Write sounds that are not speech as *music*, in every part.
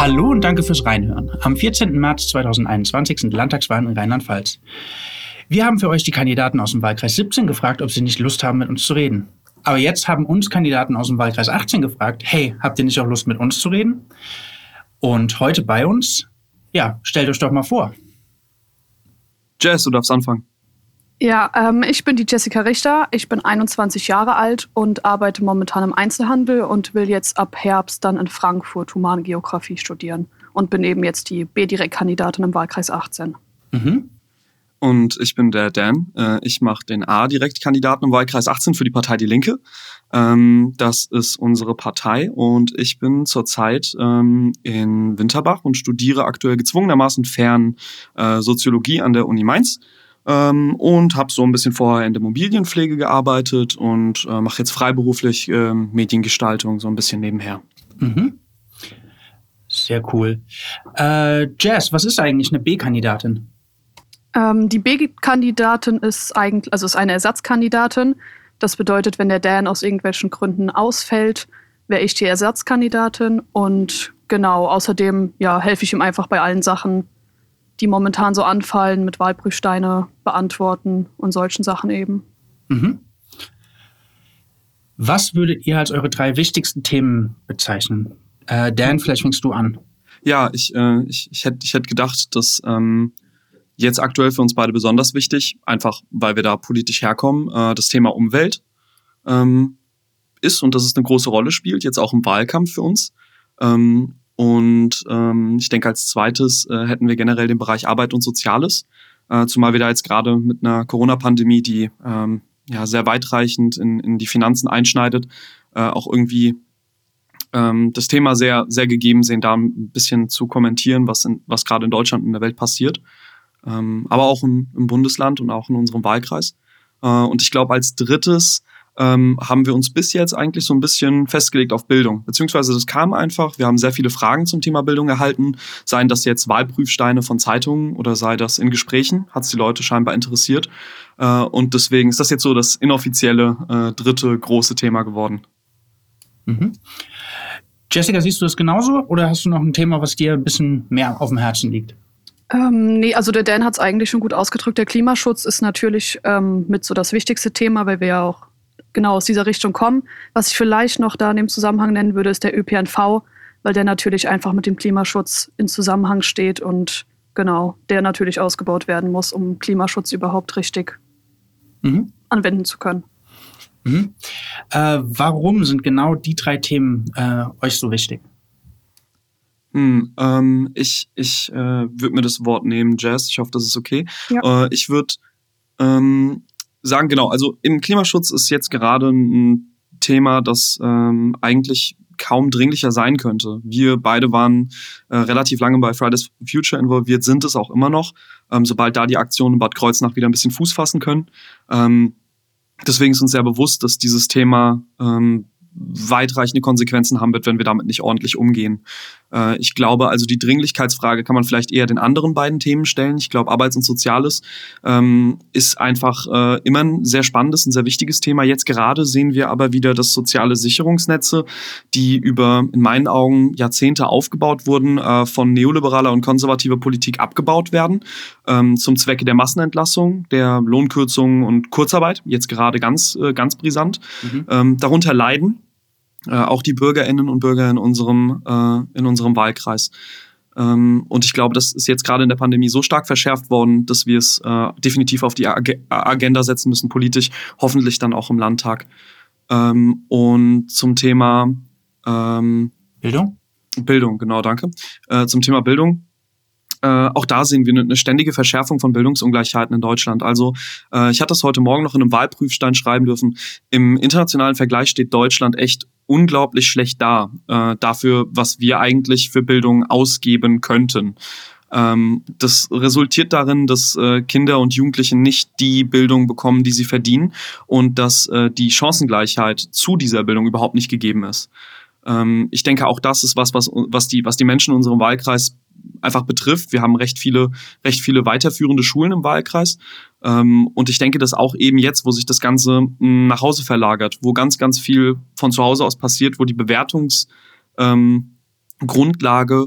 Hallo und danke fürs Reinhören. Am 14. März 2021 sind Landtagswahlen in Rheinland-Pfalz. Wir haben für euch die Kandidaten aus dem Wahlkreis 17 gefragt, ob sie nicht Lust haben, mit uns zu reden. Aber jetzt haben uns Kandidaten aus dem Wahlkreis 18 gefragt, hey, habt ihr nicht auch Lust, mit uns zu reden? Und heute bei uns, ja, stellt euch doch mal vor. Jess, du darfst anfangen. Ja, ähm, ich bin die Jessica Richter. Ich bin 21 Jahre alt und arbeite momentan im Einzelhandel und will jetzt ab Herbst dann in Frankfurt Humangeografie studieren und bin eben jetzt die B-Direkt-Kandidatin im Wahlkreis 18. Mhm. Und ich bin der Dan. Äh, ich mache den A-Direkt-Kandidaten im Wahlkreis 18 für die Partei Die Linke. Ähm, das ist unsere Partei und ich bin zurzeit ähm, in Winterbach und studiere aktuell gezwungenermaßen fern äh, Soziologie an der Uni Mainz ähm, und habe so ein bisschen vorher in der Immobilienpflege gearbeitet und äh, mache jetzt freiberuflich äh, Mediengestaltung so ein bisschen nebenher. Mhm. Sehr cool. Äh, Jazz, was ist eigentlich eine B-Kandidatin? Ähm, die B-Kandidatin ist eigentlich, also ist eine Ersatzkandidatin. Das bedeutet, wenn der Dan aus irgendwelchen Gründen ausfällt, wäre ich die Ersatzkandidatin und genau, außerdem ja, helfe ich ihm einfach bei allen Sachen, die momentan so anfallen, mit Wahlprüfsteine beantworten und solchen Sachen eben. Mhm. Was würdet ihr als eure drei wichtigsten Themen bezeichnen? Äh, Dan, vielleicht fängst du an. Ja, ich, äh, ich, ich hätte ich hätt gedacht, dass ähm, jetzt aktuell für uns beide besonders wichtig, einfach weil wir da politisch herkommen, äh, das Thema Umwelt ähm, ist und dass es eine große Rolle spielt, jetzt auch im Wahlkampf für uns. Ähm, und ähm, ich denke, als zweites äh, hätten wir generell den Bereich Arbeit und Soziales, äh, zumal wir da jetzt gerade mit einer Corona-Pandemie, die ähm, ja sehr weitreichend in, in die Finanzen einschneidet, äh, auch irgendwie ähm, das Thema sehr, sehr gegeben sehen, da ein bisschen zu kommentieren, was, was gerade in Deutschland und in der Welt passiert. Ähm, aber auch im, im Bundesland und auch in unserem Wahlkreis. Äh, und ich glaube, als drittes ähm, haben wir uns bis jetzt eigentlich so ein bisschen festgelegt auf Bildung. Beziehungsweise das kam einfach, wir haben sehr viele Fragen zum Thema Bildung erhalten, seien das jetzt Wahlprüfsteine von Zeitungen oder sei das in Gesprächen, hat es die Leute scheinbar interessiert. Äh, und deswegen ist das jetzt so das inoffizielle äh, dritte große Thema geworden. Mhm. Jessica, siehst du das genauso oder hast du noch ein Thema, was dir ein bisschen mehr auf dem Herzen liegt? Ähm, nee, also der Dan hat es eigentlich schon gut ausgedrückt. Der Klimaschutz ist natürlich ähm, mit so das wichtigste Thema, weil wir ja auch genau aus dieser Richtung kommen. Was ich vielleicht noch da in dem Zusammenhang nennen würde, ist der ÖPNV, weil der natürlich einfach mit dem Klimaschutz in Zusammenhang steht und genau, der natürlich ausgebaut werden muss, um Klimaschutz überhaupt richtig mhm. anwenden zu können. Mhm. Äh, warum sind genau die drei Themen äh, euch so wichtig? Hm, ähm, ich ich äh, würde mir das Wort nehmen, Jazz. Ich hoffe, das ist okay. Ja. Äh, ich würde ähm, sagen, genau, also im Klimaschutz ist jetzt gerade ein Thema, das ähm, eigentlich kaum dringlicher sein könnte. Wir beide waren äh, relativ lange bei Fridays for Future involviert, sind es auch immer noch, ähm, sobald da die Aktionen in Bad Kreuznach wieder ein bisschen Fuß fassen können. Ähm, deswegen ist uns sehr bewusst, dass dieses Thema ähm, weitreichende Konsequenzen haben wird, wenn wir damit nicht ordentlich umgehen. Äh, ich glaube also, die Dringlichkeitsfrage kann man vielleicht eher den anderen beiden Themen stellen. Ich glaube, Arbeits- und Soziales ähm, ist einfach äh, immer ein sehr spannendes, ein sehr wichtiges Thema. Jetzt gerade sehen wir aber wieder, dass soziale Sicherungsnetze, die über in meinen Augen Jahrzehnte aufgebaut wurden, äh, von neoliberaler und konservativer Politik abgebaut werden, ähm, zum Zwecke der Massenentlassung, der Lohnkürzungen und Kurzarbeit, jetzt gerade ganz, äh, ganz brisant, mhm. ähm, darunter leiden äh, auch die Bürgerinnen und Bürger in unserem, äh, in unserem Wahlkreis. Ähm, und ich glaube, das ist jetzt gerade in der Pandemie so stark verschärft worden, dass wir es äh, definitiv auf die Ag Agenda setzen müssen, politisch, hoffentlich dann auch im Landtag. Ähm, und zum Thema ähm, Bildung? Bildung, genau, danke. Äh, zum Thema Bildung äh, auch da sehen wir eine, ständige Verschärfung von Bildungsungleichheiten in Deutschland. Also äh, ich hatte das heute Morgen noch in einem Wahlprüfstein schreiben dürfen. Im internationalen Vergleich steht Deutschland echt unglaublich schlecht da äh, dafür, was wir eigentlich für Bildung ausgeben könnten. Ähm, das resultiert darin, dass äh, Kinder und Jugendliche nicht die Bildung bekommen, die sie verdienen und dass äh, die Chancengleichheit zu dieser Bildung überhaupt nicht gegeben ist. Ähm, ich denke, auch das ist was, was, was, die, was die Menschen in unserem Wahlkreis einfach betrifft. Wir haben recht viele, recht viele weiterführende Schulen im Wahlkreis. Ähm, und ich denke, dass auch eben jetzt, wo sich das Ganze hm, nach Hause verlagert, wo ganz, ganz viel von zu Hause aus passiert, wo die Bewertungs, ähm,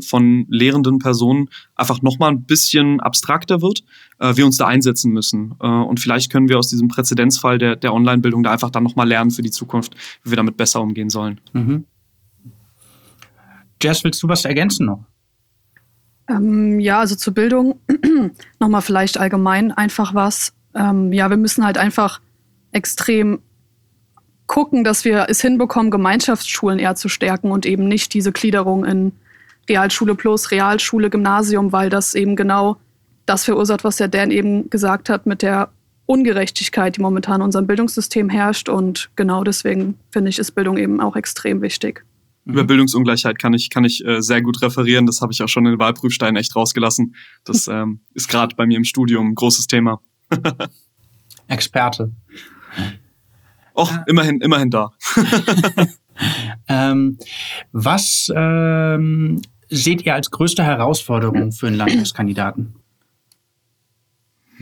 von lehrenden Personen einfach nochmal ein bisschen abstrakter wird, äh, wir uns da einsetzen müssen. Äh, und vielleicht können wir aus diesem Präzedenzfall der, der Online-Bildung da einfach dann nochmal lernen für die Zukunft, wie wir damit besser umgehen sollen. Mhm. Jess, willst du was ergänzen noch? Ähm, ja, also zur Bildung *clears throat* nochmal vielleicht allgemein einfach was. Ähm, ja, wir müssen halt einfach extrem gucken, dass wir es hinbekommen, Gemeinschaftsschulen eher zu stärken und eben nicht diese Gliederung in Realschule plus, Realschule, Gymnasium, weil das eben genau das verursacht, was der Dan eben gesagt hat mit der Ungerechtigkeit, die momentan in unserem Bildungssystem herrscht. Und genau deswegen finde ich, ist Bildung eben auch extrem wichtig. Über Bildungsungleichheit kann ich, kann ich äh, sehr gut referieren. Das habe ich auch schon in den Wahlprüfsteinen echt rausgelassen. Das ähm, ist gerade bei mir im Studium ein großes Thema. Experte. Och, äh. immerhin, immerhin da. *laughs* ähm, was ähm, seht ihr als größte Herausforderung für einen Landtagskandidaten?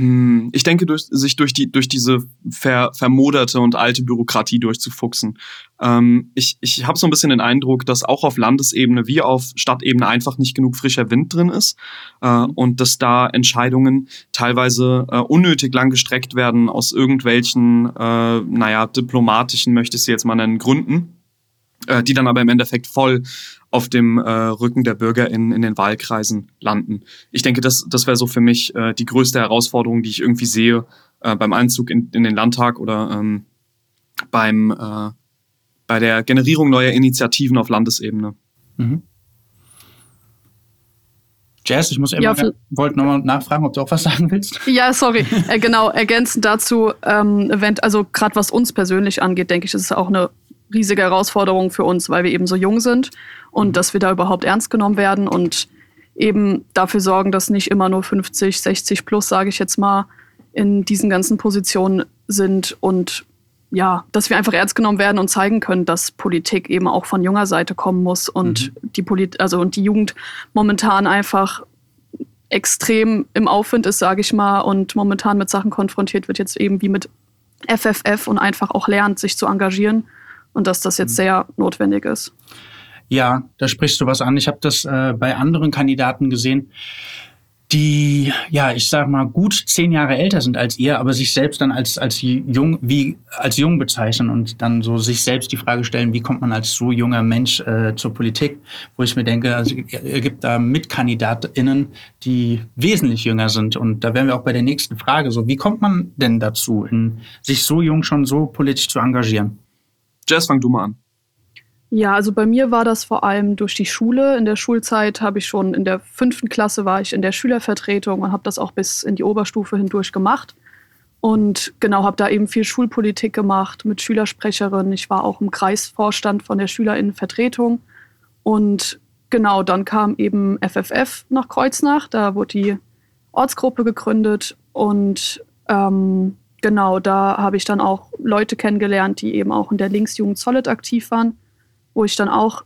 Hm, ich denke, durch, sich durch, die, durch diese ver, vermoderte und alte Bürokratie durchzufuchsen. Ähm, ich ich habe so ein bisschen den Eindruck, dass auch auf Landesebene wie auf Stadtebene einfach nicht genug frischer Wind drin ist äh, und dass da Entscheidungen teilweise äh, unnötig lang gestreckt werden aus irgendwelchen, äh, naja, diplomatischen, möchte ich sie jetzt mal nennen, Gründen äh, die dann aber im Endeffekt voll auf dem äh, Rücken der Bürger in, den Wahlkreisen landen. Ich denke, das, das wäre so für mich äh, die größte Herausforderung, die ich irgendwie sehe äh, beim Einzug in, in den Landtag oder ähm, beim, äh, bei der Generierung neuer Initiativen auf Landesebene. Mhm. Jazz, ich muss immer, ja, wollte nochmal nachfragen, ob du auch was sagen willst. *laughs* Ja, sorry. äh, genau, ergänzend dazu, ähm, wenn, also gerade was uns persönlich angeht, denke ich, ist es auch eine riesige Herausforderung für uns, weil wir eben so jung sind und dass wir da überhaupt ernst genommen werden und eben dafür sorgen, dass nicht immer nur 50, 60 plus, sage ich jetzt mal, in diesen ganzen Positionen sind und ja, dass wir einfach ernst genommen werden und zeigen können, dass Politik eben auch von junger Seite kommen muss und mhm. die Polit also und die Jugend momentan einfach extrem im Aufwind ist, sage ich mal, und momentan mit Sachen konfrontiert wird, jetzt eben wie mit FFF und einfach auch lernt, sich zu engagieren und dass das jetzt mhm. sehr notwendig ist. Ja, da sprichst du was an. Ich habe das äh, bei anderen Kandidaten gesehen, die, ja, ich sag mal, gut zehn Jahre älter sind als ihr, aber sich selbst dann als, als jung, wie, als jung bezeichnen und dann so sich selbst die Frage stellen, wie kommt man als so junger Mensch äh, zur Politik? Wo ich mir denke, also, ihr gibt da MitkandidatInnen, die wesentlich jünger sind. Und da wären wir auch bei der nächsten Frage so, wie kommt man denn dazu, in, sich so jung schon so politisch zu engagieren? Jess, fang du mal an. Ja, also bei mir war das vor allem durch die Schule. In der Schulzeit habe ich schon in der fünften Klasse war ich in der Schülervertretung und habe das auch bis in die Oberstufe hindurch gemacht. Und genau, habe da eben viel Schulpolitik gemacht mit Schülersprecherin. Ich war auch im Kreisvorstand von der Schülerinnenvertretung. Und genau, dann kam eben FFF nach Kreuznach. Da wurde die Ortsgruppe gegründet. Und ähm, genau, da habe ich dann auch Leute kennengelernt, die eben auch in der Linksjugend Solid aktiv waren, wo ich dann auch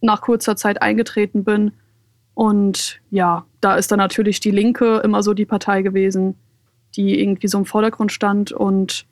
nach kurzer Zeit eingetreten bin. Und ja, da ist dann natürlich die Linke immer so die Partei gewesen, die irgendwie so im Vordergrund stand. Und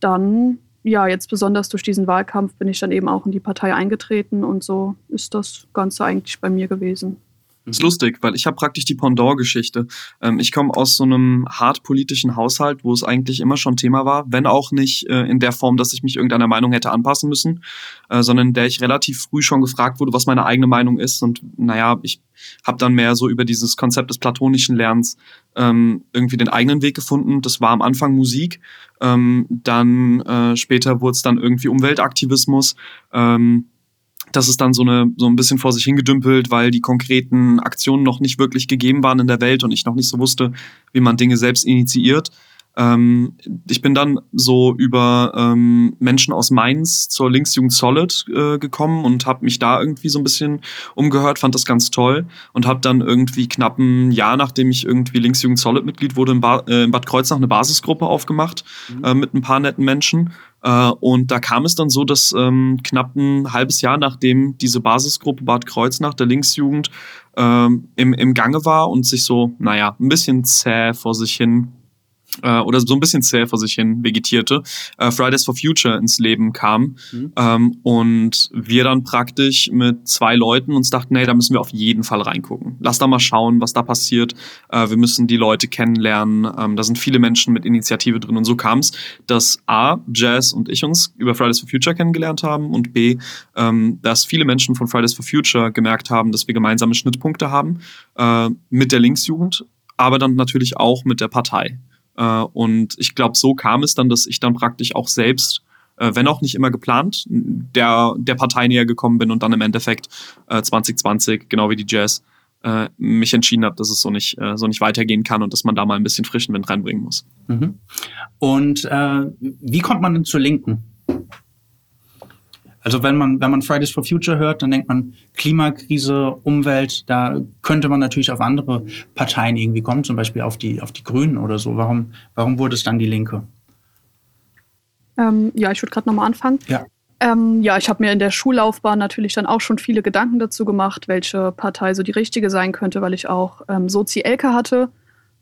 dann, ja, jetzt besonders durch diesen Wahlkampf bin ich dann eben auch in die Partei eingetreten und so ist das Ganze eigentlich bei mir gewesen. Das ist lustig, weil ich habe praktisch die Pendant-Geschichte. Ähm, ich komme aus so einem hart politischen Haushalt, wo es eigentlich immer schon Thema war, wenn auch nicht äh, in der Form, dass ich mich irgendeiner Meinung hätte anpassen müssen, äh, sondern in der ich relativ früh schon gefragt wurde, was meine eigene Meinung ist. Und naja, ich habe dann mehr so über dieses Konzept des platonischen Lernens ähm, irgendwie den eigenen Weg gefunden. Das war am Anfang Musik, ähm, dann äh, später wurde es dann irgendwie Umweltaktivismus. Ähm, das ist dann so, eine, so ein bisschen vor sich hingedümpelt, weil die konkreten Aktionen noch nicht wirklich gegeben waren in der Welt und ich noch nicht so wusste, wie man Dinge selbst initiiert. Ähm, ich bin dann so über ähm, Menschen aus Mainz zur Linksjugend Solid äh, gekommen und habe mich da irgendwie so ein bisschen umgehört, fand das ganz toll und habe dann irgendwie knapp ein Jahr, nachdem ich irgendwie Linksjugend Solid Mitglied wurde, in, ba äh, in Bad Kreuznach eine Basisgruppe aufgemacht mhm. äh, mit ein paar netten Menschen äh, und da kam es dann so, dass ähm, knapp ein halbes Jahr nachdem diese Basisgruppe Bad Kreuznach der Linksjugend ähm, im, im Gange war und sich so, naja, ein bisschen zäh vor sich hin äh, oder so ein bisschen zäh vor sich hin vegetierte, äh, Fridays for Future ins Leben kam. Mhm. Ähm, und wir dann praktisch mit zwei Leuten uns dachten, nee, da müssen wir auf jeden Fall reingucken. Lass da mal schauen, was da passiert. Äh, wir müssen die Leute kennenlernen. Ähm, da sind viele Menschen mit Initiative drin. Und so kam es, dass A, Jazz und ich uns über Fridays for Future kennengelernt haben und B, ähm, dass viele Menschen von Fridays for Future gemerkt haben, dass wir gemeinsame Schnittpunkte haben äh, mit der Linksjugend, aber dann natürlich auch mit der Partei. Äh, und ich glaube, so kam es dann, dass ich dann praktisch auch selbst, äh, wenn auch nicht immer geplant, der, der Partei näher gekommen bin und dann im Endeffekt äh, 2020, genau wie die Jazz, äh, mich entschieden habe, dass es so nicht, äh, so nicht weitergehen kann und dass man da mal ein bisschen frischen Wind reinbringen muss. Mhm. Und äh, wie kommt man denn zur Linken? Also wenn man, wenn man Fridays for Future hört, dann denkt man Klimakrise, Umwelt, da könnte man natürlich auf andere Parteien irgendwie kommen, zum Beispiel auf die, auf die Grünen oder so. Warum, warum wurde es dann die Linke? Ähm, ja, ich würde gerade nochmal anfangen. Ja. Ähm, ja, ich habe mir in der Schullaufbahn natürlich dann auch schon viele Gedanken dazu gemacht, welche Partei so die richtige sein könnte, weil ich auch ähm, Sozi-Elke hatte.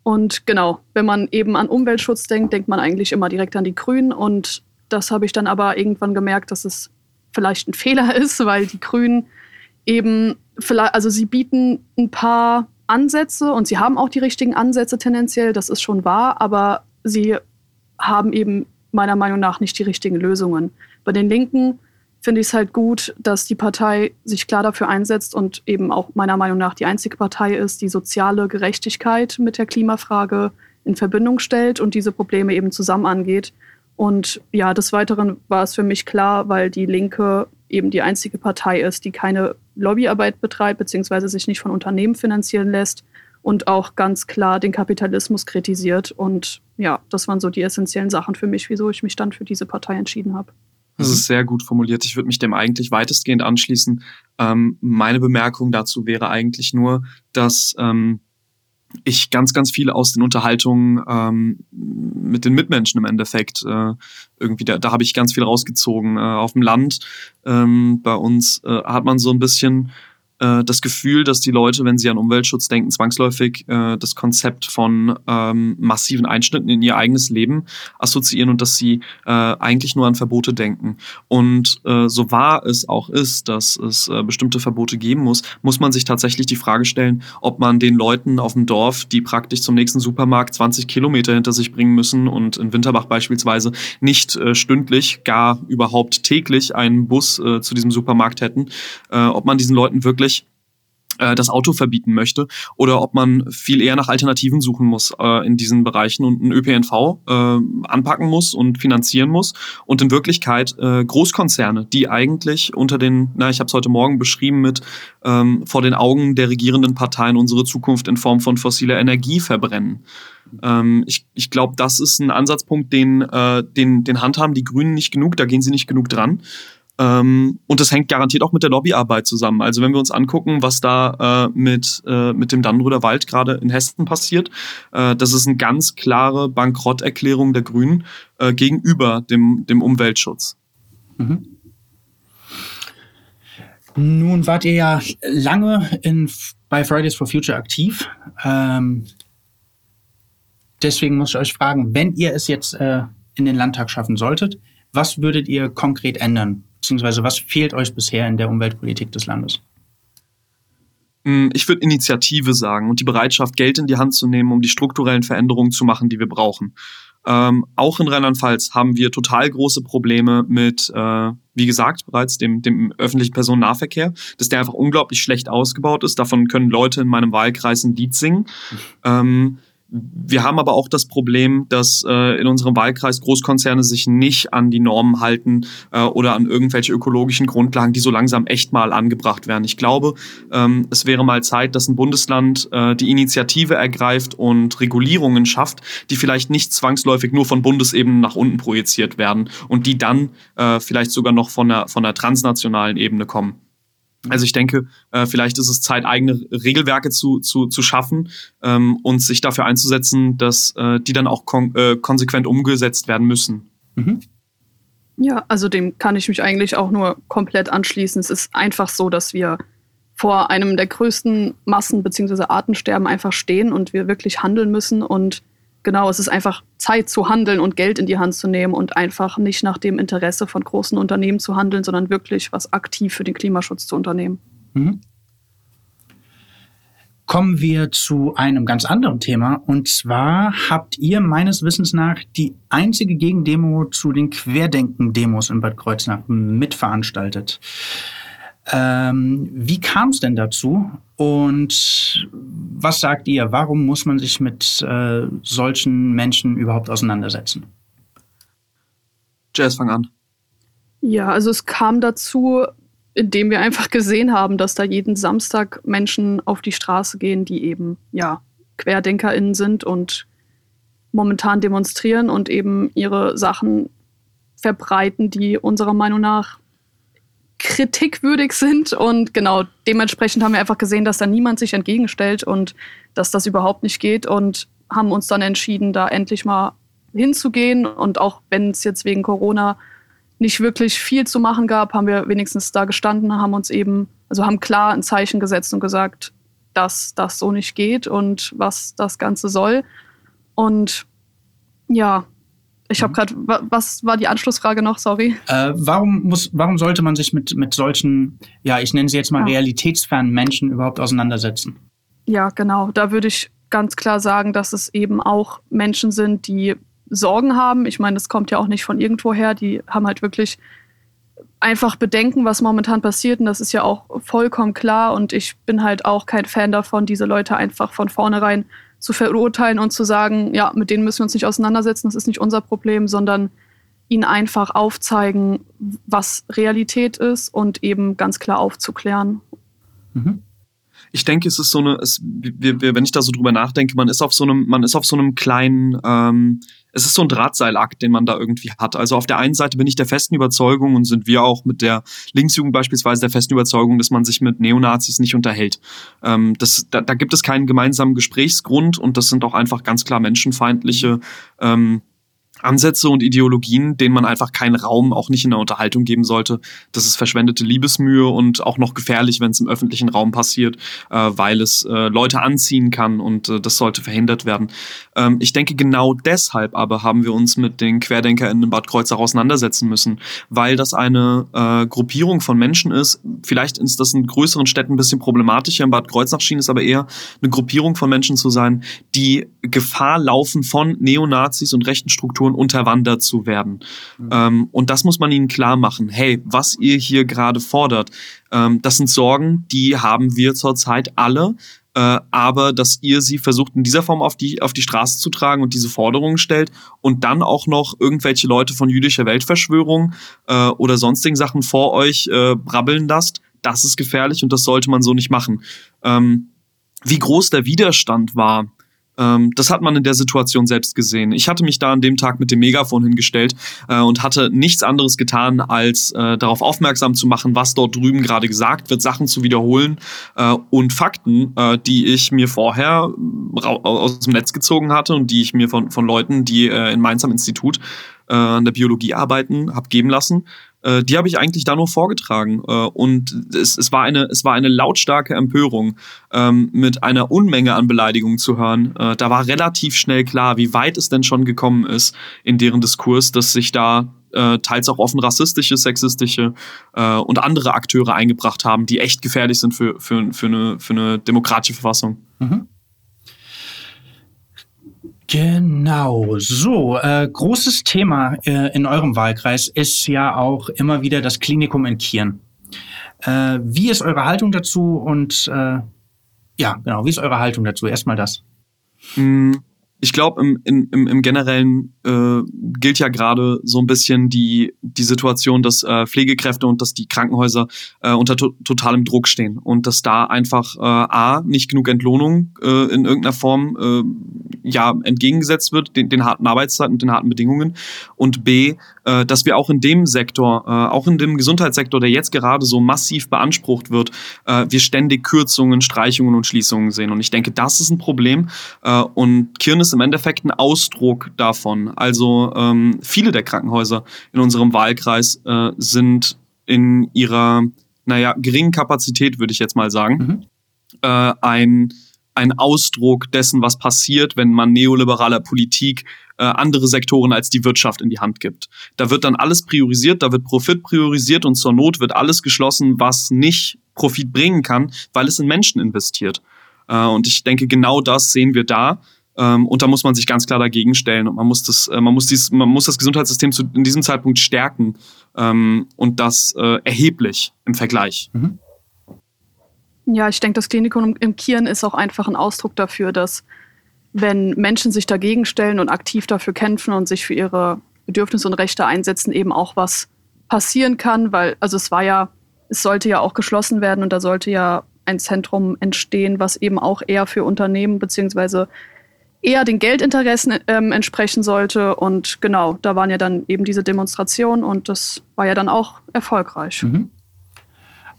Und genau, wenn man eben an Umweltschutz denkt, denkt man eigentlich immer direkt an die Grünen. Und das habe ich dann aber irgendwann gemerkt, dass es vielleicht ein Fehler *laughs* ist, weil die Grünen eben vielleicht, also sie bieten ein paar Ansätze und sie haben auch die richtigen Ansätze tendenziell, das ist schon wahr, aber sie haben eben meiner Meinung nach nicht die richtigen Lösungen. Bei den Linken finde ich es halt gut, dass die Partei sich klar dafür einsetzt und eben auch meiner Meinung nach die einzige Partei ist, die soziale Gerechtigkeit mit der Klimafrage in Verbindung stellt und diese Probleme eben zusammen angeht. Und ja, des Weiteren war es für mich klar, weil die Linke eben die einzige Partei ist, die keine Lobbyarbeit betreibt, beziehungsweise sich nicht von Unternehmen finanzieren lässt und auch ganz klar den Kapitalismus kritisiert. Und ja, das waren so die essentiellen Sachen für mich, wieso ich mich dann für diese Partei entschieden habe. Das ist sehr gut formuliert. Ich würde mich dem eigentlich weitestgehend anschließen. Ähm, meine Bemerkung dazu wäre eigentlich nur, dass ähm, ich ganz, ganz viel aus den Unterhaltungen ähm, mit den Mitmenschen im Endeffekt äh, irgendwie, da, da habe ich ganz viel rausgezogen. Äh, auf dem Land ähm, bei uns äh, hat man so ein bisschen äh, das Gefühl, dass die Leute, wenn sie an Umweltschutz denken, zwangsläufig äh, das Konzept von ähm, massiven Einschnitten in ihr eigenes Leben assoziieren und dass sie äh, eigentlich nur an Verbote denken. Und äh, so wahr es auch ist, dass es äh, bestimmte Verbote geben muss, muss man sich tatsächlich die Frage stellen, ob man den Leuten auf dem Dorf, die praktisch zum nächsten Supermarkt 20 Kilometer hinter sich bringen müssen und in Winterbach beispielsweise nicht äh, stündlich, gar überhaupt täglich einen Bus äh, zu diesem Supermarkt hätten, äh, ob man diesen Leuten wirklich äh, das Auto verbieten möchte oder ob man viel eher nach Alternativen suchen muss äh, in diesen Bereichen und einen ÖPNV äh, anpacken muss und finanzieren muss und in Wirklichkeit äh, Großkonzerne, die eigentlich unter den, na ich habe es heute Morgen beschrieben mit ähm, vor den Augen der regierenden Parteien unsere Zukunft in Form von fossiler Energie verbrennen. Ähm, ich ich glaube, das ist ein Ansatzpunkt, den, äh, den, den handhaben die Grünen nicht genug, da gehen sie nicht genug dran. Ähm, und das hängt garantiert auch mit der Lobbyarbeit zusammen. Also wenn wir uns angucken, was da äh, mit, äh, mit dem Dannenröder Wald gerade in Hessen passiert, äh, das ist eine ganz klare Bankrotterklärung der Grünen äh, gegenüber dem, dem Umweltschutz. Mhm. Nun wart ihr ja lange in, bei Fridays for Future aktiv. Ähm, deswegen muss ich euch fragen, wenn ihr es jetzt äh, in den Landtag schaffen solltet, was würdet ihr konkret ändern? Beziehungsweise was fehlt euch bisher in der Umweltpolitik des Landes? Hm, ich würde Initiative sagen und die Bereitschaft, Geld in die Hand zu nehmen, um die strukturellen Veränderungen zu machen, die wir brauchen. Ähm, auch in Rheinland-Pfalz haben wir total große Probleme mit, äh, wie gesagt, bereits dem, dem öffentlichen Personennahverkehr, dass der einfach unglaublich schlecht ausgebaut ist. Davon können Leute in meinem Wahlkreis ein Lied singen. Ähm, wir haben aber auch das Problem, dass äh, in unserem Wahlkreis Großkonzerne sich nicht an die Normen halten äh, oder an irgendwelche ökologischen Grundlagen, die so langsam echt mal angebracht werden. Ich glaube, ähm, es wäre mal Zeit, dass ein Bundesland äh, die Initiative ergreift und Regulierungen schafft, die vielleicht nicht zwangsläufig nur von Bundesebene nach unten projiziert werden und die dann äh, vielleicht sogar noch von der, von der transnationalen Ebene kommen. Also ich denke, äh, vielleicht ist es Zeit, eigene Regelwerke zu, zu, zu schaffen ähm, und sich dafür einzusetzen, dass äh, die dann auch kon äh, konsequent umgesetzt werden müssen. Mhm. Ja, also dem kann ich mich eigentlich auch nur komplett anschließen. Es ist einfach so, dass wir vor einem der größten Massen- bzw. Artensterben einfach stehen und wir wirklich handeln müssen. Und genau, es ist einfach Zeit zu handeln und Geld in die Hand zu nehmen und einfach nicht nach dem Interesse von großen Unternehmen zu handeln, sondern wirklich was aktiv für den Klimaschutz zu unternehmen. Mhm. Kommen wir zu einem ganz anderen Thema. Und zwar habt ihr meines Wissens nach die einzige Gegendemo zu den Querdenken-Demos in Bad Kreuznach mitveranstaltet. Ähm, wie kam es denn dazu? Und was sagt ihr? Warum muss man sich mit äh, solchen Menschen überhaupt auseinandersetzen? Jazz, fang an. Ja, also es kam dazu, indem wir einfach gesehen haben, dass da jeden Samstag Menschen auf die Straße gehen, die eben ja QuerdenkerInnen sind und momentan demonstrieren und eben ihre Sachen verbreiten, die unserer Meinung nach kritikwürdig sind. Und genau dementsprechend haben wir einfach gesehen, dass da niemand sich entgegenstellt und dass das überhaupt nicht geht und haben uns dann entschieden, da endlich mal hinzugehen. Und auch wenn es jetzt wegen Corona nicht wirklich viel zu machen gab, haben wir wenigstens da gestanden, haben uns eben, also haben klar ein Zeichen gesetzt und gesagt, dass das so nicht geht und was das Ganze soll. Und ja, ich habe mhm. gerade, was war die Anschlussfrage noch? Sorry. Äh, warum muss, warum sollte man sich mit mit solchen, ja, ich nenne sie jetzt mal ja. realitätsfernen Menschen überhaupt auseinandersetzen? Ja, genau. Da würde ich ganz klar sagen, dass es eben auch Menschen sind, die Sorgen haben. Ich meine, das kommt ja auch nicht von irgendwoher. Die haben halt wirklich einfach Bedenken, was momentan passiert. Und das ist ja auch vollkommen klar. Und ich bin halt auch kein Fan davon, diese Leute einfach von vornherein zu verurteilen und zu sagen, ja, mit denen müssen wir uns nicht auseinandersetzen, das ist nicht unser Problem, sondern ihnen einfach aufzeigen, was Realität ist und eben ganz klar aufzuklären. Mhm. Ich denke, es ist so eine, es, wir, wir, wenn ich da so drüber nachdenke, man ist auf so einem, man ist auf so einem kleinen, ähm, es ist so ein Drahtseilakt, den man da irgendwie hat. Also auf der einen Seite bin ich der festen Überzeugung und sind wir auch mit der Linksjugend beispielsweise der festen Überzeugung, dass man sich mit Neonazis nicht unterhält. Ähm, das, da, da gibt es keinen gemeinsamen Gesprächsgrund und das sind auch einfach ganz klar menschenfeindliche ähm, Ansätze und Ideologien, denen man einfach keinen Raum, auch nicht in der Unterhaltung geben sollte. Das ist verschwendete Liebesmühe und auch noch gefährlich, wenn es im öffentlichen Raum passiert, äh, weil es äh, Leute anziehen kann und äh, das sollte verhindert werden. Ähm, ich denke, genau deshalb aber haben wir uns mit den QuerdenkerInnen in Bad Kreuznach auseinandersetzen müssen, weil das eine äh, Gruppierung von Menschen ist. Vielleicht ist das in größeren Städten ein bisschen problematischer. In Bad Kreuznach schien es aber eher eine Gruppierung von Menschen zu sein, die Gefahr laufen von Neonazis und rechten Strukturen Situation unterwandert zu werden. Mhm. Ähm, und das muss man ihnen klar machen. Hey, was ihr hier gerade fordert, ähm, das sind Sorgen, die haben wir zurzeit alle. Äh, aber dass ihr sie versucht in dieser Form auf die, auf die Straße zu tragen und diese Forderungen stellt und dann auch noch irgendwelche Leute von jüdischer Weltverschwörung äh, oder sonstigen Sachen vor euch äh, brabbeln lasst, das ist gefährlich und das sollte man so nicht machen. Ähm, wie groß der Widerstand war, ähm, das hat man in der Situation selbst gesehen. Ich hatte mich da an dem Tag mit dem Megafon hingestellt äh, und hatte nichts anderes getan, als äh, darauf aufmerksam zu machen, was dort drüben gerade gesagt wird, Sachen zu wiederholen äh, und Fakten, äh, die ich mir vorher aus dem Netz gezogen hatte und die ich mir von, von Leuten, die äh, in Mainz am Institut äh, an der Biologie arbeiten, habe geben lassen äh, die habe ich eigentlich da nur vorgetragen. Äh, und es, es, war eine, es war eine lautstarke Empörung ähm, mit einer Unmenge an Beleidigungen zu hören. Äh, da war relativ schnell klar, wie weit es denn schon gekommen ist in deren Diskurs, dass sich da äh, teils auch offen rassistische, sexistische äh, und andere Akteure eingebracht haben, die echt gefährlich sind für, für, für, eine, für eine demokratische Verfassung. Mhm. Genau, so. Äh, großes Thema äh, in eurem Wahlkreis ist ja auch immer wieder das Klinikum in Kieren. Äh, wie ist eure Haltung dazu und äh, ja, genau, wie ist eure Haltung dazu? Erstmal das. Mhm ich glaube, im, im, im Generellen äh, gilt ja gerade so ein bisschen die, die Situation, dass äh, Pflegekräfte und dass die Krankenhäuser äh, unter to totalem Druck stehen und dass da einfach äh, A, nicht genug Entlohnung äh, in irgendeiner Form äh, ja entgegengesetzt wird, den, den harten Arbeitszeiten und den harten Bedingungen und B, äh, dass wir auch in dem Sektor, äh, auch in dem Gesundheitssektor, der jetzt gerade so massiv beansprucht wird, äh, wir ständig Kürzungen, Streichungen und Schließungen sehen und ich denke, das ist ein Problem äh, und Kirn ist im Endeffekt ein Ausdruck davon. Also ähm, viele der Krankenhäuser in unserem Wahlkreis äh, sind in ihrer, naja, geringen Kapazität, würde ich jetzt mal sagen, mhm. äh, ein ein Ausdruck dessen, was passiert, wenn man neoliberaler Politik äh, andere Sektoren als die Wirtschaft in die Hand gibt. Da wird dann alles priorisiert, da wird Profit priorisiert und zur Not wird alles geschlossen, was nicht Profit bringen kann, weil es in Menschen investiert. Äh, und ich denke, genau das sehen wir da. Ähm, und da muss man sich ganz klar dagegen stellen und man muss das, äh, man muss dieses, man muss das Gesundheitssystem zu, in diesem Zeitpunkt stärken ähm, und das äh, erheblich im Vergleich. Mhm. Ja, ich denke, das Klinikum im Kirn ist auch einfach ein Ausdruck dafür, dass wenn Menschen sich dagegen stellen und aktiv dafür kämpfen und sich für ihre Bedürfnisse und Rechte einsetzen, eben auch was passieren kann, weil, also es war ja, es sollte ja auch geschlossen werden und da sollte ja ein Zentrum entstehen, was eben auch eher für Unternehmen beziehungsweise eher den Geldinteressen ähm, entsprechen sollte. Und genau, da waren ja dann eben diese Demonstrationen und das war ja dann auch erfolgreich. Mhm.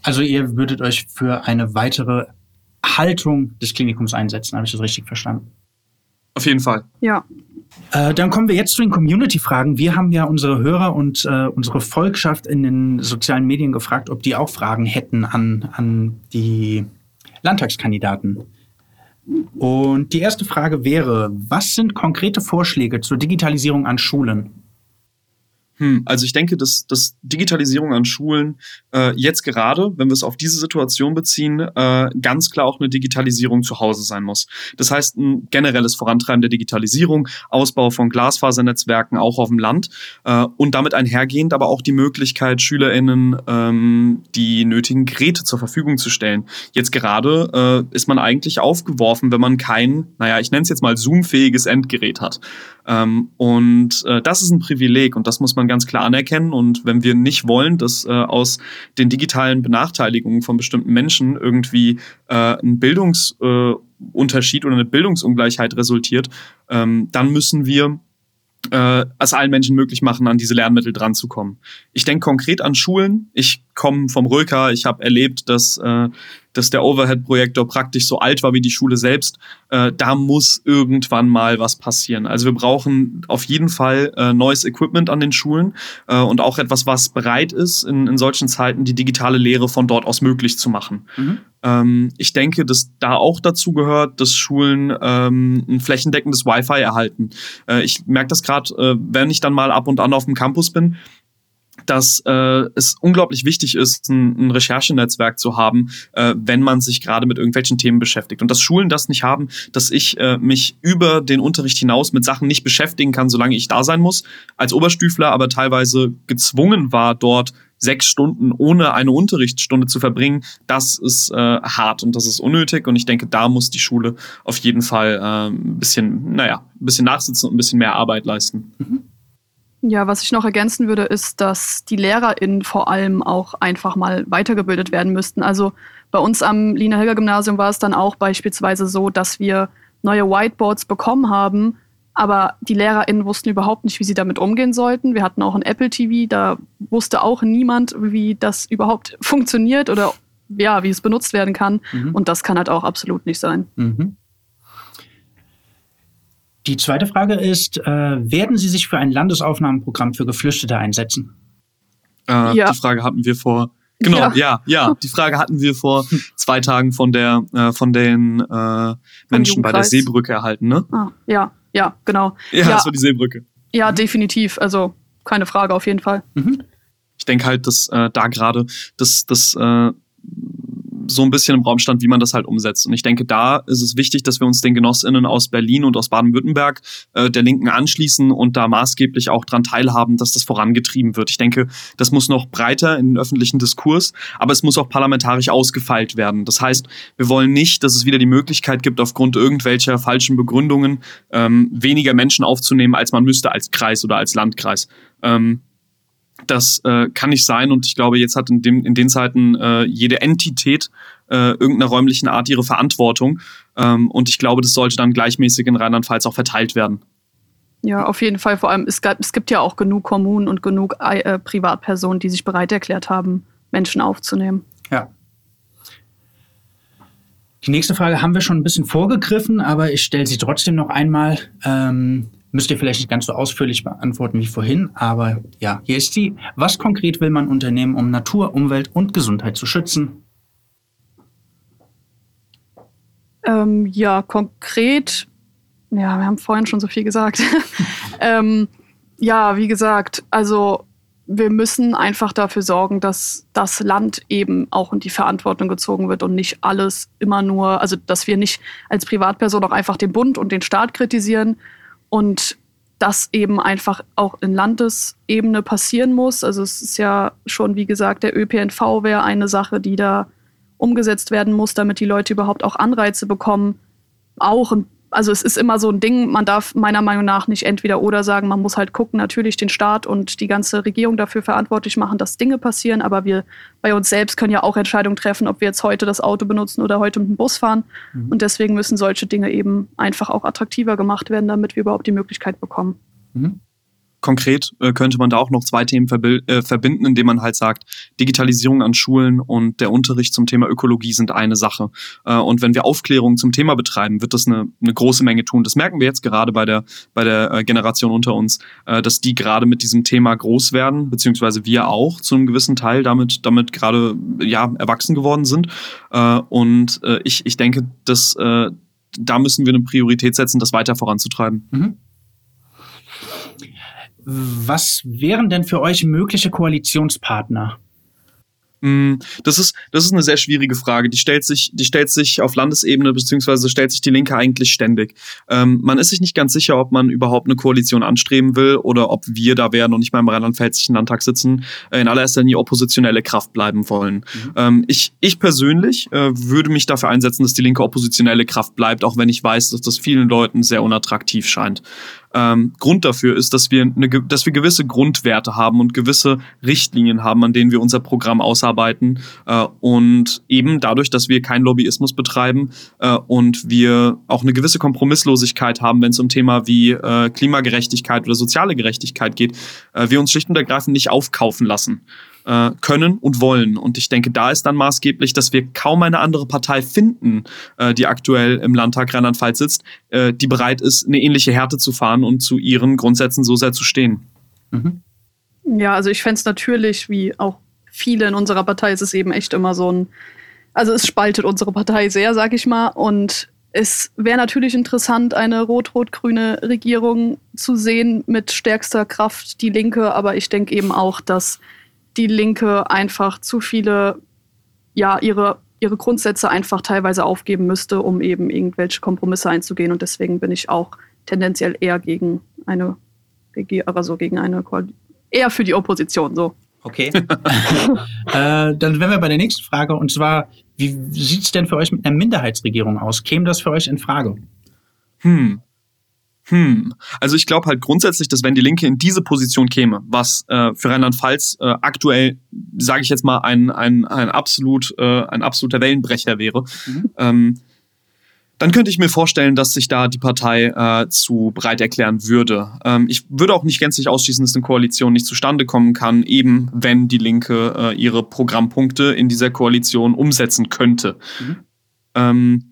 Also ihr würdet euch für eine weitere Haltung des Klinikums einsetzen, habe ich das richtig verstanden? Auf jeden Fall. Ja. Äh, dann kommen wir jetzt zu den Community-Fragen. Wir haben ja unsere Hörer und äh, unsere Volkschaft in den sozialen Medien gefragt, ob die auch Fragen hätten an, an die Landtagskandidaten. Und die erste Frage wäre, was sind konkrete Vorschläge zur Digitalisierung an Schulen? Hm, also ich denke, dass, dass Digitalisierung an Schulen äh, jetzt gerade, wenn wir es auf diese Situation beziehen, äh, ganz klar auch eine Digitalisierung zu Hause sein muss. Das heißt, ein generelles Vorantreiben der Digitalisierung, Ausbau von Glasfasernetzwerken auch auf dem Land äh, und damit einhergehend aber auch die Möglichkeit, SchülerInnen ähm, die nötigen Geräte zur Verfügung zu stellen. Jetzt gerade äh, ist man eigentlich aufgeworfen, wenn man kein, naja, ich nenne es jetzt mal Zoom-fähiges Endgerät hat. Ähm, und äh, das ist ein Privileg und das muss man ganz klar anerkennen. Und wenn wir nicht wollen, dass äh, aus den digitalen Benachteiligungen von bestimmten Menschen irgendwie äh, ein Bildungsunterschied oder eine Bildungsungleichheit resultiert, ähm, dann müssen wir äh, es allen Menschen möglich machen, an diese Lernmittel dran. Ich denke konkret an Schulen. Ich komme vom Röker. Ich habe erlebt, dass äh, dass der Overhead-Projektor praktisch so alt war wie die Schule selbst. Äh, da muss irgendwann mal was passieren. Also wir brauchen auf jeden Fall äh, neues Equipment an den Schulen äh, und auch etwas, was bereit ist, in, in solchen Zeiten die digitale Lehre von dort aus möglich zu machen. Mhm. Ähm, ich denke, dass da auch dazu gehört, dass Schulen ähm, ein flächendeckendes Wi-Fi erhalten. Äh, ich merke das gerade, äh, wenn ich dann mal ab und an auf dem Campus bin, dass äh, es unglaublich wichtig ist, ein, ein Recherchenetzwerk zu haben, äh, wenn man sich gerade mit irgendwelchen Themen beschäftigt. Und dass Schulen das nicht haben, dass ich äh, mich über den Unterricht hinaus mit Sachen nicht beschäftigen kann, solange ich da sein muss, als Oberstüfler aber teilweise gezwungen war, dort sechs Stunden ohne eine Unterrichtsstunde zu verbringen, das ist äh, hart und das ist unnötig. Und ich denke, da muss die Schule auf jeden Fall äh, ein bisschen, naja, ein bisschen nachsitzen und ein bisschen mehr Arbeit leisten. Mhm. Ja, was ich noch ergänzen würde, ist, dass die LehrerInnen vor allem auch einfach mal weitergebildet werden müssten. Also bei uns am Lina-Hilger-Gymnasium war es dann auch beispielsweise so, dass wir neue Whiteboards bekommen haben, aber die LehrerInnen wussten überhaupt nicht, wie sie damit umgehen sollten. Wir hatten auch ein Apple TV, da wusste auch niemand, wie das überhaupt *laughs* funktioniert oder ja, wie es benutzt werden kann. Mhm. Und das kann halt auch absolut nicht sein. Mhm. Die zweite Frage ist, äh, werden Sie sich für ein Landesaufnahmeprogramm für Geflüchtete einsetzen? Äh, ja. Die Frage hatten wir vor. Genau, ja. ja, ja. Die Frage hatten wir vor zwei Tagen von der, äh, von den äh, Menschen bei der Seebrücke erhalten, ne? Ah, ja, ja, genau. Ja, ja, das war die Seebrücke. Ja, definitiv. Also keine Frage auf jeden Fall. Mhm. Ich denke halt, dass äh, da gerade das, das äh, so ein bisschen im Raum stand, wie man das halt umsetzt. Und ich denke, da ist es wichtig, dass wir uns den GenossInnen aus Berlin und aus Baden-Württemberg äh, der Linken anschließen und da maßgeblich auch dran teilhaben, dass das vorangetrieben wird. Ich denke, das muss noch breiter in den öffentlichen Diskurs, aber es muss auch parlamentarisch ausgefeilt werden. Das heißt, wir wollen nicht, dass es wieder die Möglichkeit gibt, aufgrund irgendwelcher falschen Begründungen ähm, weniger Menschen aufzunehmen, als man müsste als Kreis oder als Landkreis. Ähm, das äh, kann nicht sein und ich glaube, jetzt hat in, dem, in den Zeiten äh, jede Entität äh, irgendeiner räumlichen Art ihre Verantwortung ähm, und ich glaube, das sollte dann gleichmäßig in Rheinland-Pfalz auch verteilt werden. Ja, auf jeden Fall. Vor allem, es, gab, es gibt ja auch genug Kommunen und genug äh, Privatpersonen, die sich bereit erklärt haben, Menschen aufzunehmen. Ja. Die nächste Frage haben wir schon ein bisschen vorgegriffen, aber ich stelle sie trotzdem noch einmal. Ähm, Müsst ihr vielleicht nicht ganz so ausführlich beantworten wie vorhin, aber ja, hier ist sie. Was konkret will man unternehmen, um Natur, Umwelt und Gesundheit zu schützen? Ähm, ja, konkret, ja, wir haben vorhin schon so viel gesagt. *laughs* ähm, ja, wie gesagt, also wir müssen einfach dafür sorgen, dass das Land eben auch in die Verantwortung gezogen wird und nicht alles immer nur, also dass wir nicht als Privatperson auch einfach den Bund und den Staat kritisieren und das eben einfach auch in Landesebene passieren muss. Also es ist ja schon, wie gesagt, der ÖPNV wäre eine Sache, die da umgesetzt werden muss, damit die Leute überhaupt auch Anreize bekommen, auch ein also es ist immer so ein Ding, man darf meiner Meinung nach nicht entweder oder sagen, man muss halt gucken, natürlich den Staat und die ganze Regierung dafür verantwortlich machen, dass Dinge passieren, aber wir bei uns selbst können ja auch Entscheidungen treffen, ob wir jetzt heute das Auto benutzen oder heute mit dem Bus fahren. Mhm. Und deswegen müssen solche Dinge eben einfach auch attraktiver gemacht werden, damit wir überhaupt die Möglichkeit bekommen. Mhm konkret äh, könnte man da auch noch zwei Themen äh, verbinden, indem man halt sagt, Digitalisierung an Schulen und der Unterricht zum Thema Ökologie sind eine Sache. Äh, und wenn wir Aufklärung zum Thema betreiben, wird das eine, eine große Menge tun. Das merken wir jetzt gerade bei der, bei der äh, Generation unter uns, äh, dass die gerade mit diesem Thema groß werden, beziehungsweise wir auch zu einem gewissen Teil damit, damit gerade ja, erwachsen geworden sind. Äh, und äh, ich, ich denke, dass äh, da müssen wir eine Priorität setzen, das weiter voranzutreiben. Mhm. Was wären denn für euch mögliche Koalitionspartner? Mm, das ist, das ist eine sehr schwierige Frage. Die stellt sich, die stellt sich auf Landesebene beziehungsweise stellt sich die Linke eigentlich ständig. Ähm, man ist sich nicht ganz sicher, ob man überhaupt eine Koalition anstreben will oder ob wir, da wir noch nicht mal im rheinland-pfälzischen Landtag sitzen, äh, in allererster Linie oppositionelle Kraft bleiben wollen. Mhm. Ähm, ich, ich persönlich äh, würde mich dafür einsetzen, dass die Linke oppositionelle Kraft bleibt, auch wenn ich weiß, dass das vielen Leuten sehr unattraktiv scheint ähm, Grund dafür ist, dass wir, eine, dass wir gewisse Grundwerte haben und gewisse Richtlinien haben, an denen wir unser Programm ausarbeiten. Äh, und eben dadurch, dass wir keinen Lobbyismus betreiben äh, und wir auch eine gewisse Kompromisslosigkeit haben, wenn es um Thema wie äh, Klimagerechtigkeit oder soziale Gerechtigkeit geht, äh, wir uns schlicht und ergreifend nicht aufkaufen lassen äh, können und wollen. Und ich denke, da ist dann maßgeblich, dass wir kaum eine andere Partei finden, äh, die aktuell im Landtag Rheinland-Pfalz sitzt, äh, die bereit ist, eine ähnliche Härte zu fahren und zu ihren Grundsätzen so sehr zu stehen. Mhm. Ja, also ich fände es natürlich, wie auch viele in unserer Partei, ist es eben echt immer so ein, also es spaltet unsere Partei sehr, sag ich mal. Und es wäre natürlich interessant, eine rot-rot-grüne Regierung zu sehen mit stärkster Kraft die Linke, aber ich denke eben auch, dass die Linke einfach zu viele, ja, ihre, ihre Grundsätze einfach teilweise aufgeben müsste, um eben irgendwelche Kompromisse einzugehen. Und deswegen bin ich auch tendenziell eher gegen eine Regierung, also gegen eine Koalition, eher für die Opposition, so. Okay. *laughs* äh, dann wären wir bei der nächsten Frage und zwar, wie sieht es denn für euch mit einer Minderheitsregierung aus? Käme das für euch in Frage? Hm. Hm, also ich glaube halt grundsätzlich, dass wenn die Linke in diese Position käme, was äh, für Rheinland-Pfalz äh, aktuell, sage ich jetzt mal, ein, ein, ein, absolut, äh, ein absoluter Wellenbrecher wäre, mhm. ähm, dann könnte ich mir vorstellen, dass sich da die Partei äh, zu bereit erklären würde. Ähm, ich würde auch nicht gänzlich ausschließen, dass eine Koalition nicht zustande kommen kann, eben wenn die Linke äh, ihre Programmpunkte in dieser Koalition umsetzen könnte. Mhm. Ähm,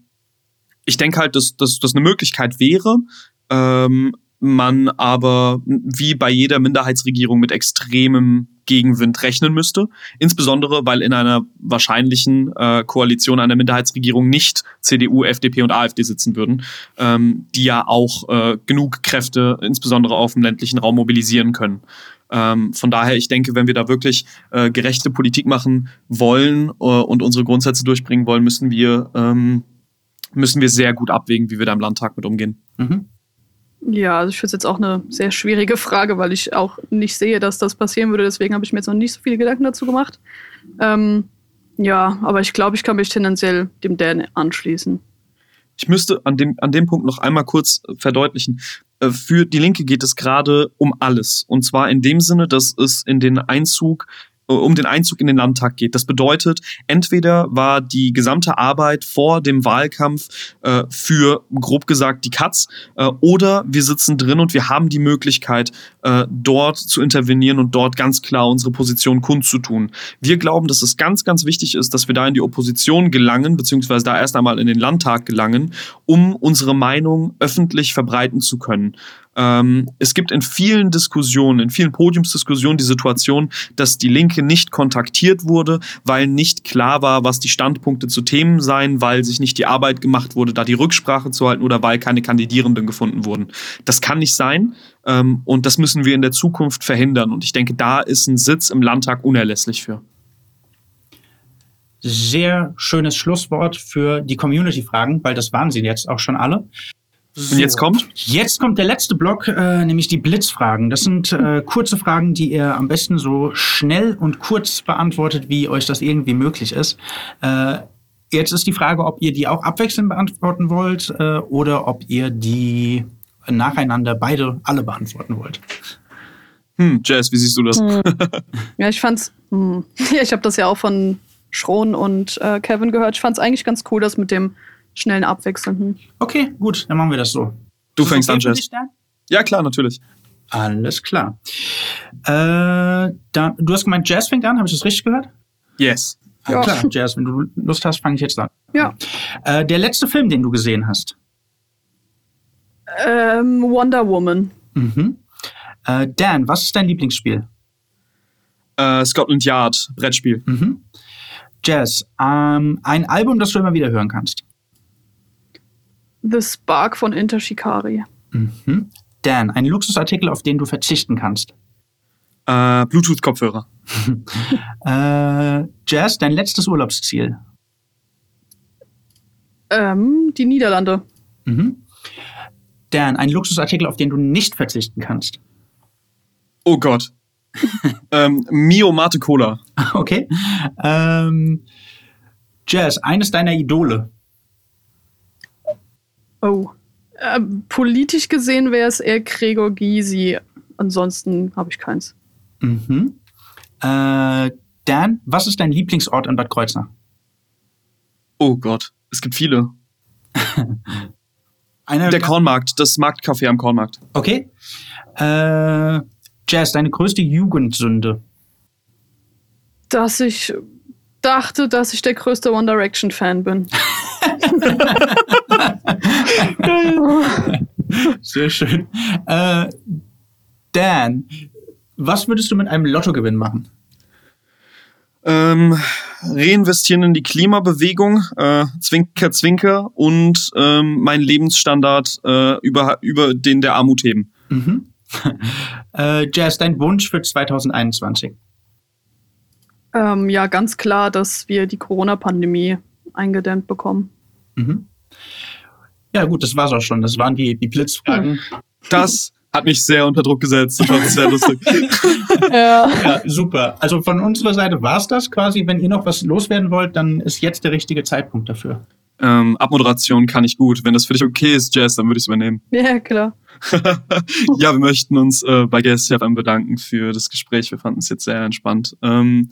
ich denke halt, dass das eine Möglichkeit wäre ähm, man aber wie bei jeder Minderheitsregierung mit extremem Gegenwind rechnen müsste. Insbesondere, weil in einer wahrscheinlichen äh, Koalition einer Minderheitsregierung nicht CDU, FDP und AfD sitzen würden, ähm, die ja auch äh, genug Kräfte, insbesondere auf dem ländlichen Raum, mobilisieren können. Ähm, von daher, ich denke, wenn wir da wirklich äh, gerechte Politik machen wollen äh, und unsere Grundsätze durchbringen wollen, müssen wir, ähm, müssen wir sehr gut abwägen, wie wir da im Landtag mit umgehen. Mhm. Ja, also ich finde es jetzt auch eine sehr schwierige Frage, weil ich auch nicht sehe, dass das passieren würde. Deswegen habe ich mir jetzt noch nicht so viele Gedanken dazu gemacht. Ähm, ja, aber ich glaube, ich kann mich tendenziell dem Dan anschließen. Ich müsste an dem, an dem Punkt noch einmal kurz verdeutlichen. Äh, für die Linke geht es gerade um alles. Und zwar in dem Sinne, dass es in den Einzug äh, um den Einzug in den Landtag geht. Das bedeutet, entweder war die gesamte Arbeit vor dem Wahlkampf äh, für, grob gesagt, die Katz, äh, oder wir sitzen drin und wir haben die Möglichkeit, äh, dort zu intervenieren und dort ganz klar unsere Position kundzutun. Wir glauben, dass es ganz, ganz wichtig ist, dass wir da in die Opposition gelangen, beziehungsweise da erst einmal in den Landtag gelangen, um unsere Meinung öffentlich verbreiten zu können. Ähm, es gibt in vielen Diskussionen, in vielen Podiumsdiskussionen die Situation, dass die Linke nicht kontaktiert wurde, weil nicht klar war, was die Standpunkte zu Themen seien, weil sich nicht die Arbeit gemacht wurde, da die Rücksprache zu halten oder weil keine Kandidierenden gefunden wurden. Das kann nicht sein ähm, und das müssen wir in der Zukunft verhindern. Und ich denke, da ist ein Sitz im Landtag unerlässlich für sehr schönes Schlusswort für die Community-Fragen, weil das waren sie jetzt auch schon alle. So. Und jetzt kommt? Jetzt kommt der letzte Block, äh, nämlich die Blitzfragen. Das sind äh, kurze Fragen, die ihr am besten so schnell und kurz beantwortet, wie euch das irgendwie möglich ist. Äh, jetzt ist die Frage, ob ihr die auch abwechselnd beantworten wollt äh, oder ob ihr die nacheinander beide alle beantworten wollt. Hm, Jess, wie siehst du das? Hm. *laughs* Ja, ich fand's. Hm. *laughs* Ja, ich habe das ja auch von Schron und äh, Kevin gehört. Ich fand es eigentlich ganz cool, das mit dem schnellen Abwechseln. Hm. Okay, gut, dann machen wir das so. Du fängst okay an, Jess. Ja, klar, natürlich. Alles klar. Äh, da, du hast gemeint, Jazz fängt an, habe ich das richtig gehört? Yes. Ah, ja. klar, Jazz, wenn du Lust hast, fange ich jetzt an. Ja. Äh, der letzte Film, den du gesehen hast? Ähm, Wonder Woman. Mhm. Äh, Dan, was ist dein Lieblingsspiel? Äh, Scotland Yard, Brettspiel. Mhm. Jazz, ähm, ein Album, das du immer wieder hören kannst. The Spark von Inter Shikari. Mhm. Dan, ein Luxusartikel, auf den du verzichten kannst. Äh, Bluetooth-Kopfhörer. *laughs* äh, Jazz, dein letztes Urlaubsziel. Ähm, die Niederlande. Mhm. Dan, ein Luxusartikel, auf den du nicht verzichten kannst. Oh Gott. *laughs* ähm, Mio Mate Cola. Okay. Ähm, Jazz, eines deiner Idole. Oh. Äh, politisch gesehen wäre es eher Gregor Gysi. Ansonsten habe ich keins. Mhm. Äh, Dan, was ist dein Lieblingsort in Bad Kreuznach? Oh Gott, es gibt viele. *laughs* der Kornmarkt, das Marktcafé am Kornmarkt. Okay. Äh, Jazz, deine größte Jugendsünde? Dass ich dachte, dass ich der größte One Direction Fan bin. *laughs* Sehr schön. Äh, Dan, was würdest du mit einem Lottogewinn machen? Ähm, reinvestieren in die Klimabewegung, äh, Zwinker, Zwinker und ähm, meinen Lebensstandard äh, über, über den der Armut heben. Mhm. *laughs* äh, Jazz, dein Wunsch für 2021? Ähm, ja, ganz klar, dass wir die Corona-Pandemie eingedämmt bekommen. Mhm. Ja, gut, das war's auch schon. Das waren die, die Blitzfragen. Das hat mich sehr unter Druck gesetzt. Das war sehr lustig. *laughs* ja. ja. super. Also von unserer Seite war's das quasi. Wenn ihr noch was loswerden wollt, dann ist jetzt der richtige Zeitpunkt dafür. Ähm, Abmoderation kann ich gut. Wenn das für dich okay ist, Jess, dann würde ich es übernehmen. *laughs* Ja, klar. ja, wir möchten uns äh, bei GSCFM bedanken für das Gespräch. Wir fanden es jetzt sehr entspannt. Ähm,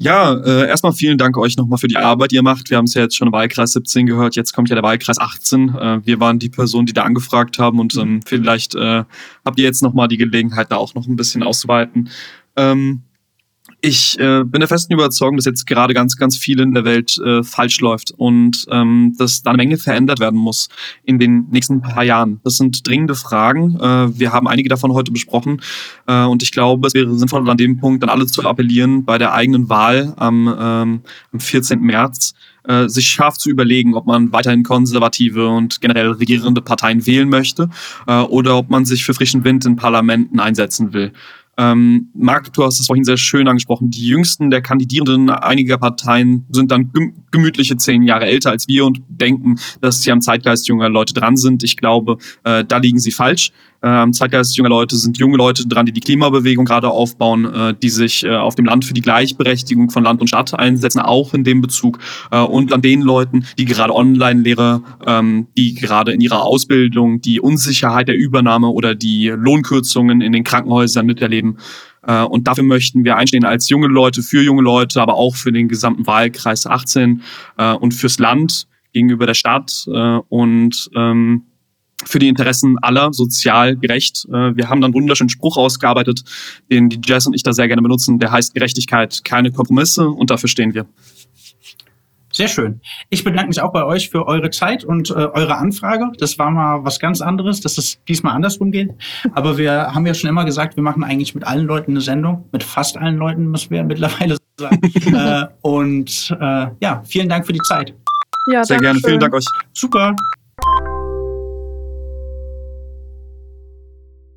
ja, äh, erstmal vielen Dank euch nochmal für die Arbeit, die ihr macht. Wir haben es ja jetzt schon im Wahlkreis 17 gehört, jetzt kommt ja der Wahlkreis 18. Äh, wir waren die Personen, die da angefragt haben und ähm, vielleicht äh, habt ihr jetzt nochmal die Gelegenheit, da auch noch ein bisschen auszuweiten. Ähm, ich äh, bin der festen Überzeugung, dass jetzt gerade ganz, ganz viel in der Welt äh, falsch läuft und ähm, dass da eine Menge verändert werden muss in den nächsten paar Jahren. Das sind dringende Fragen. Äh, wir haben einige davon heute besprochen äh, und ich glaube, es wäre sinnvoll, an dem Punkt dann alle zu appellieren, bei der eigenen Wahl am, ähm, am 14. März äh, sich scharf zu überlegen, ob man weiterhin konservative und generell regierende Parteien wählen möchte äh, oder ob man sich für frischen Wind in Parlamenten einsetzen will. Ähm, Marc, du hast es vorhin sehr schön angesprochen. Die jüngsten der Kandidierenden einiger Parteien sind dann gemütliche zehn Jahre älter als wir und denken, dass sie am Zeitgeist junger Leute dran sind. Ich glaube, äh, da liegen sie falsch. Äh, am Zeitgeist junger Leute sind junge Leute dran, die die Klimabewegung gerade aufbauen, äh, die sich äh, auf dem Land für die Gleichberechtigung von Land und Stadt einsetzen, auch in dem Bezug. Äh, und an den Leuten, die gerade Online-Lehre, ähm, die gerade in ihrer Ausbildung die Unsicherheit der Übernahme oder die Lohnkürzungen in den Krankenhäusern miterleben. Äh, und dafür möchten wir einstehen als junge Leute, für junge Leute, aber auch für den gesamten Wahlkreis 18 äh, und fürs Land gegenüber der Stadt. Äh, und ähm, für die Interessen aller sozial gerecht. Wir haben dann einen wunderschönen Spruch ausgearbeitet, den die Jazz und ich da sehr gerne benutzen. Der heißt Gerechtigkeit, keine Kompromisse und dafür stehen wir. Sehr schön. Ich bedanke mich auch bei euch für eure Zeit und äh, eure Anfrage. Das war mal was ganz anderes, dass es diesmal andersrum geht. Aber wir haben ja schon immer gesagt, wir machen eigentlich mit allen Leuten eine Sendung. Mit fast allen Leuten müssen wir mittlerweile sagen. *laughs* äh, und äh, ja, vielen Dank für die Zeit. Ja, Sehr gerne. Schön. Vielen Dank euch. Super.